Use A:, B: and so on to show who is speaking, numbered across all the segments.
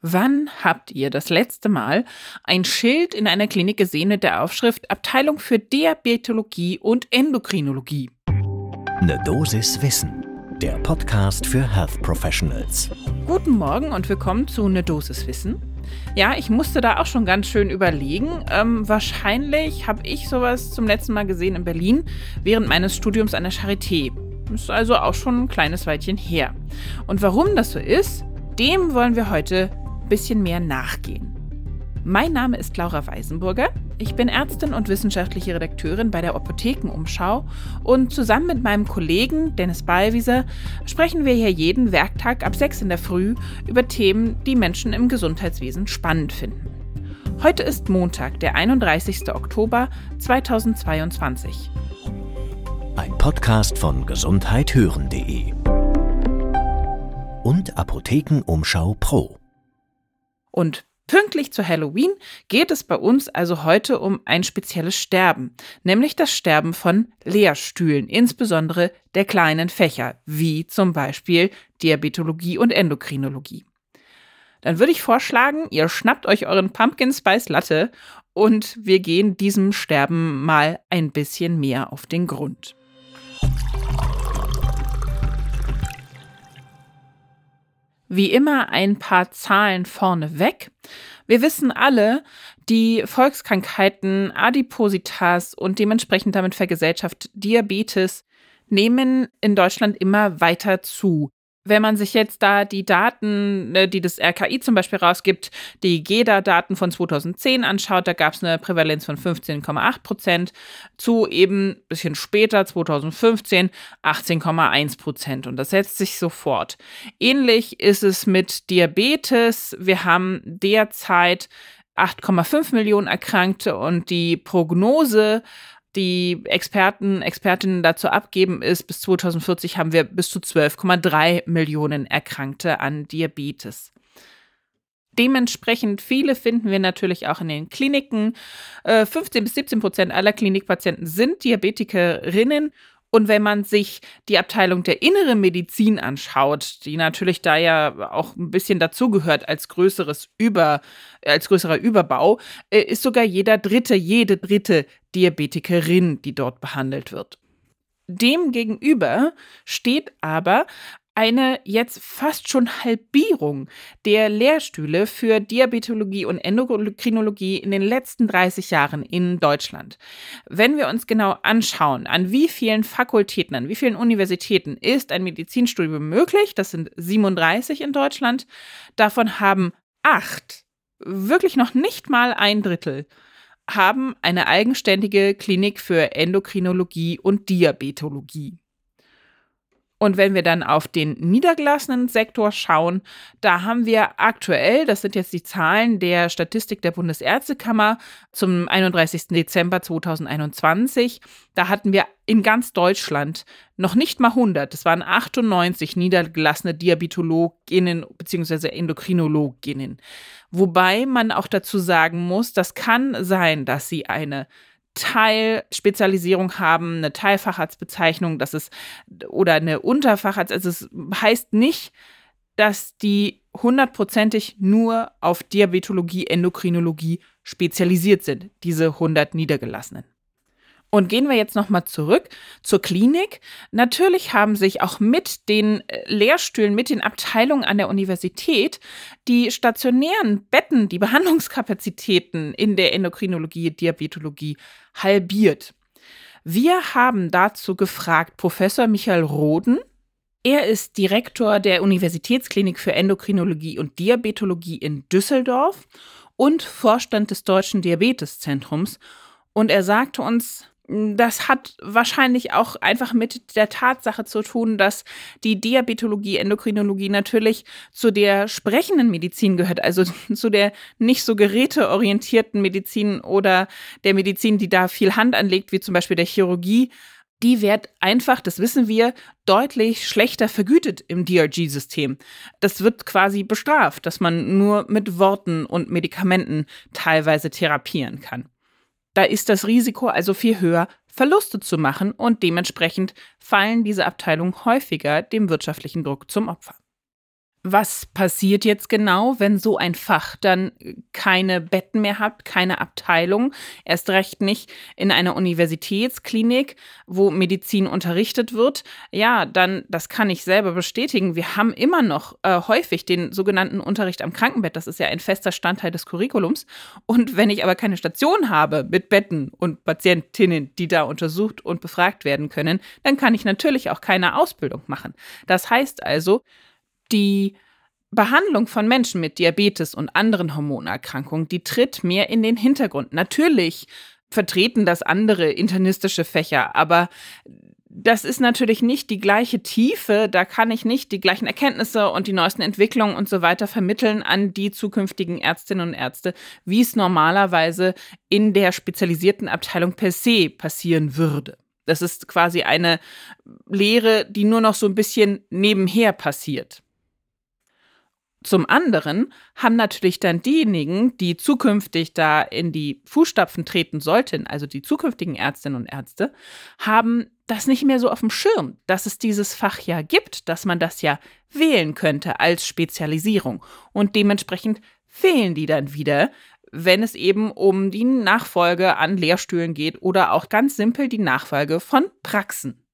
A: Wann habt ihr das letzte Mal ein Schild in einer Klinik gesehen mit der Aufschrift Abteilung für Diabetologie und Endokrinologie?
B: Ne Dosis Wissen, der Podcast für Health Professionals.
A: Guten Morgen und willkommen zu Ne Dosis Wissen. Ja, ich musste da auch schon ganz schön überlegen. Ähm, wahrscheinlich habe ich sowas zum letzten Mal gesehen in Berlin während meines Studiums an der Charité. Ist also auch schon ein kleines Weilchen her. Und warum das so ist, dem wollen wir heute bisschen mehr nachgehen. Mein Name ist Laura Weisenburger. Ich bin Ärztin und wissenschaftliche Redakteurin bei der Apothekenumschau und zusammen mit meinem Kollegen Dennis Ballwieser sprechen wir hier jeden Werktag ab 6 in der Früh über Themen, die Menschen im Gesundheitswesen spannend finden. Heute ist Montag, der 31. Oktober 2022.
B: Ein Podcast von gesundheithören.de und Apothekenumschau Pro.
A: Und pünktlich zu Halloween geht es bei uns also heute um ein spezielles Sterben, nämlich das Sterben von Lehrstühlen, insbesondere der kleinen Fächer, wie zum Beispiel Diabetologie und Endokrinologie. Dann würde ich vorschlagen, ihr schnappt euch euren Pumpkin Spice Latte und wir gehen diesem Sterben mal ein bisschen mehr auf den Grund. Wie immer ein paar Zahlen vorneweg. Wir wissen alle, die Volkskrankheiten Adipositas und dementsprechend damit Vergesellschaft Diabetes nehmen in Deutschland immer weiter zu. Wenn man sich jetzt da die Daten, ne, die das RKI zum Beispiel rausgibt, die GEDA-Daten von 2010 anschaut, da gab es eine Prävalenz von 15,8 Prozent, zu eben ein bisschen später, 2015, 18,1 Prozent. Und das setzt sich sofort. Ähnlich ist es mit Diabetes. Wir haben derzeit 8,5 Millionen Erkrankte und die Prognose die Experten, Expertinnen dazu abgeben, ist, bis 2040 haben wir bis zu 12,3 Millionen Erkrankte an Diabetes. Dementsprechend viele finden wir natürlich auch in den Kliniken. 15 äh, bis 17 Prozent aller Klinikpatienten sind Diabetikerinnen und wenn man sich die Abteilung der inneren Medizin anschaut, die natürlich da ja auch ein bisschen dazugehört als größeres Über, als größerer Überbau, äh, ist sogar jeder dritte, jede dritte Diabetikerin, die dort behandelt wird. Demgegenüber steht aber eine jetzt fast schon Halbierung der Lehrstühle für Diabetologie und Endokrinologie in den letzten 30 Jahren in Deutschland. Wenn wir uns genau anschauen, an wie vielen Fakultäten, an wie vielen Universitäten ist ein Medizinstudium möglich, das sind 37 in Deutschland, davon haben acht, wirklich noch nicht mal ein Drittel, haben eine eigenständige Klinik für Endokrinologie und Diabetologie. Und wenn wir dann auf den niedergelassenen Sektor schauen, da haben wir aktuell, das sind jetzt die Zahlen der Statistik der Bundesärztekammer zum 31. Dezember 2021, da hatten wir in ganz Deutschland noch nicht mal 100, das waren 98 niedergelassene Diabetologinnen bzw. Endokrinologinnen. Wobei man auch dazu sagen muss, das kann sein, dass sie eine Teilspezialisierung haben, eine Teilfacharztbezeichnung, das ist oder eine Unterfacharzt. Also es heißt nicht, dass die hundertprozentig nur auf Diabetologie, Endokrinologie spezialisiert sind, diese 100 Niedergelassenen. Und gehen wir jetzt nochmal zurück zur Klinik. Natürlich haben sich auch mit den äh, Lehrstühlen, mit den Abteilungen an der Universität die stationären Betten, die Behandlungskapazitäten in der Endokrinologie, Diabetologie halbiert. Wir haben dazu gefragt Professor Michael Roden. Er ist Direktor der Universitätsklinik für Endokrinologie und Diabetologie in Düsseldorf und Vorstand des Deutschen Diabeteszentrums. Und er sagte uns, das hat wahrscheinlich auch einfach mit der Tatsache zu tun, dass die Diabetologie, Endokrinologie natürlich zu der sprechenden Medizin gehört, also zu der nicht so geräteorientierten Medizin oder der Medizin, die da viel Hand anlegt, wie zum Beispiel der Chirurgie. Die wird einfach, das wissen wir, deutlich schlechter vergütet im DRG-System. Das wird quasi bestraft, dass man nur mit Worten und Medikamenten teilweise therapieren kann. Da ist das Risiko also viel höher, Verluste zu machen und dementsprechend fallen diese Abteilungen häufiger dem wirtschaftlichen Druck zum Opfer. Was passiert jetzt genau, wenn so ein Fach dann keine Betten mehr hat, keine Abteilung, erst recht nicht in einer Universitätsklinik, wo Medizin unterrichtet wird? Ja, dann, das kann ich selber bestätigen. Wir haben immer noch äh, häufig den sogenannten Unterricht am Krankenbett. Das ist ja ein fester Standteil des Curriculums. Und wenn ich aber keine Station habe mit Betten und Patientinnen, die da untersucht und befragt werden können, dann kann ich natürlich auch keine Ausbildung machen. Das heißt also, die Behandlung von Menschen mit Diabetes und anderen Hormonerkrankungen, die tritt mehr in den Hintergrund. Natürlich vertreten das andere internistische Fächer, aber das ist natürlich nicht die gleiche Tiefe, da kann ich nicht die gleichen Erkenntnisse und die neuesten Entwicklungen und so weiter vermitteln an die zukünftigen Ärztinnen und Ärzte, wie es normalerweise in der spezialisierten Abteilung per se passieren würde. Das ist quasi eine Lehre, die nur noch so ein bisschen nebenher passiert. Zum anderen haben natürlich dann diejenigen, die zukünftig da in die Fußstapfen treten sollten, also die zukünftigen Ärztinnen und Ärzte, haben das nicht mehr so auf dem Schirm, dass es dieses Fach ja gibt, dass man das ja wählen könnte als Spezialisierung. Und dementsprechend fehlen die dann wieder, wenn es eben um die Nachfolge an Lehrstühlen geht oder auch ganz simpel die Nachfolge von Praxen.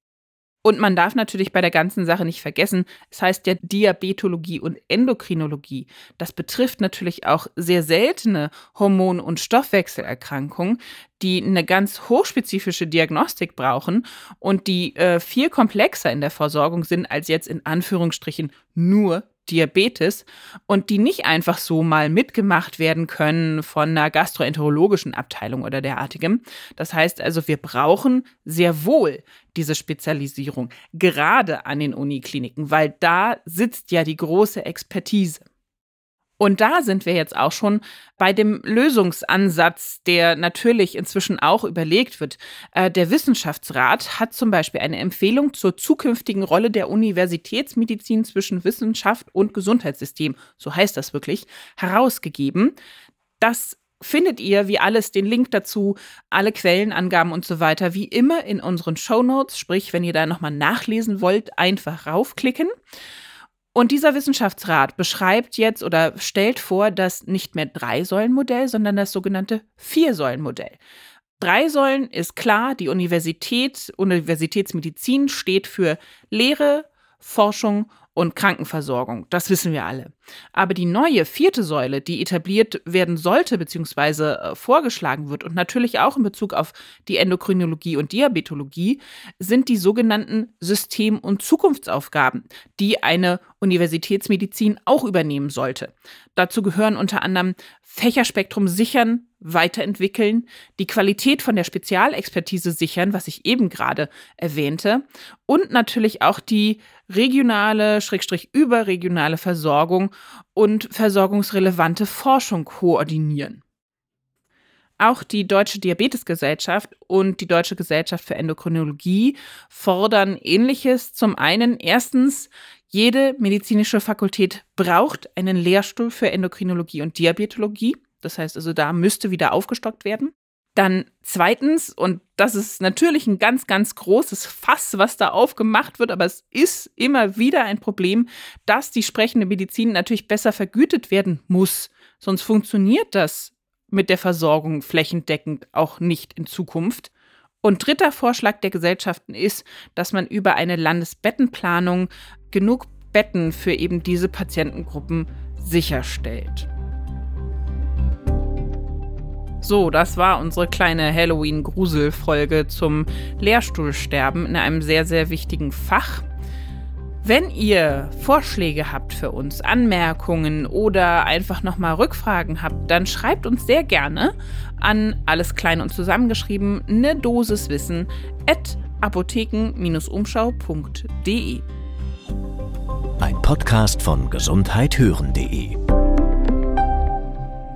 A: Und man darf natürlich bei der ganzen Sache nicht vergessen, es heißt ja Diabetologie und Endokrinologie. Das betrifft natürlich auch sehr seltene Hormon- und Stoffwechselerkrankungen, die eine ganz hochspezifische Diagnostik brauchen und die äh, viel komplexer in der Versorgung sind als jetzt in Anführungsstrichen nur Diabetes und die nicht einfach so mal mitgemacht werden können von einer gastroenterologischen Abteilung oder derartigem. Das heißt also, wir brauchen sehr wohl diese Spezialisierung, gerade an den Unikliniken, weil da sitzt ja die große Expertise. Und da sind wir jetzt auch schon bei dem Lösungsansatz, der natürlich inzwischen auch überlegt wird. Äh, der Wissenschaftsrat hat zum Beispiel eine Empfehlung zur zukünftigen Rolle der Universitätsmedizin zwischen Wissenschaft und Gesundheitssystem, so heißt das wirklich, herausgegeben. Das findet ihr wie alles den Link dazu, alle Quellenangaben und so weiter, wie immer in unseren Show Notes. Sprich, wenn ihr da nochmal nachlesen wollt, einfach raufklicken. Und dieser Wissenschaftsrat beschreibt jetzt oder stellt vor, das nicht mehr Drei-Säulen-Modell, sondern das sogenannte Vier-Säulen-Modell. Drei Säulen ist klar, die Universität, Universitätsmedizin steht für Lehre, Forschung und Krankenversorgung. Das wissen wir alle. Aber die neue vierte Säule, die etabliert werden sollte bzw. Äh, vorgeschlagen wird und natürlich auch in Bezug auf die Endokrinologie und Diabetologie, sind die sogenannten System- und Zukunftsaufgaben, die eine Universitätsmedizin auch übernehmen sollte. Dazu gehören unter anderem Fächerspektrum sichern, weiterentwickeln, die Qualität von der Spezialexpertise sichern, was ich eben gerade erwähnte, und natürlich auch die regionale, schrägstrich überregionale Versorgung und versorgungsrelevante Forschung koordinieren. Auch die Deutsche Diabetesgesellschaft und die Deutsche Gesellschaft für Endokrinologie fordern ähnliches. Zum einen erstens, jede medizinische Fakultät braucht einen Lehrstuhl für Endokrinologie und Diabetologie. Das heißt also, da müsste wieder aufgestockt werden. Dann zweitens, und das ist natürlich ein ganz, ganz großes Fass, was da aufgemacht wird, aber es ist immer wieder ein Problem, dass die sprechende Medizin natürlich besser vergütet werden muss. Sonst funktioniert das mit der Versorgung flächendeckend auch nicht in Zukunft. Und dritter Vorschlag der Gesellschaften ist, dass man über eine Landesbettenplanung genug Betten für eben diese Patientengruppen sicherstellt. So, das war unsere kleine Halloween-Grusel-Folge zum Lehrstuhlsterben in einem sehr, sehr wichtigen Fach. Wenn ihr Vorschläge habt für uns, Anmerkungen oder einfach nochmal Rückfragen habt, dann schreibt uns sehr gerne an alles klein und zusammengeschrieben eine Dosis Wissen at apotheken-umschau.de.
B: Ein Podcast von gesundheithören.de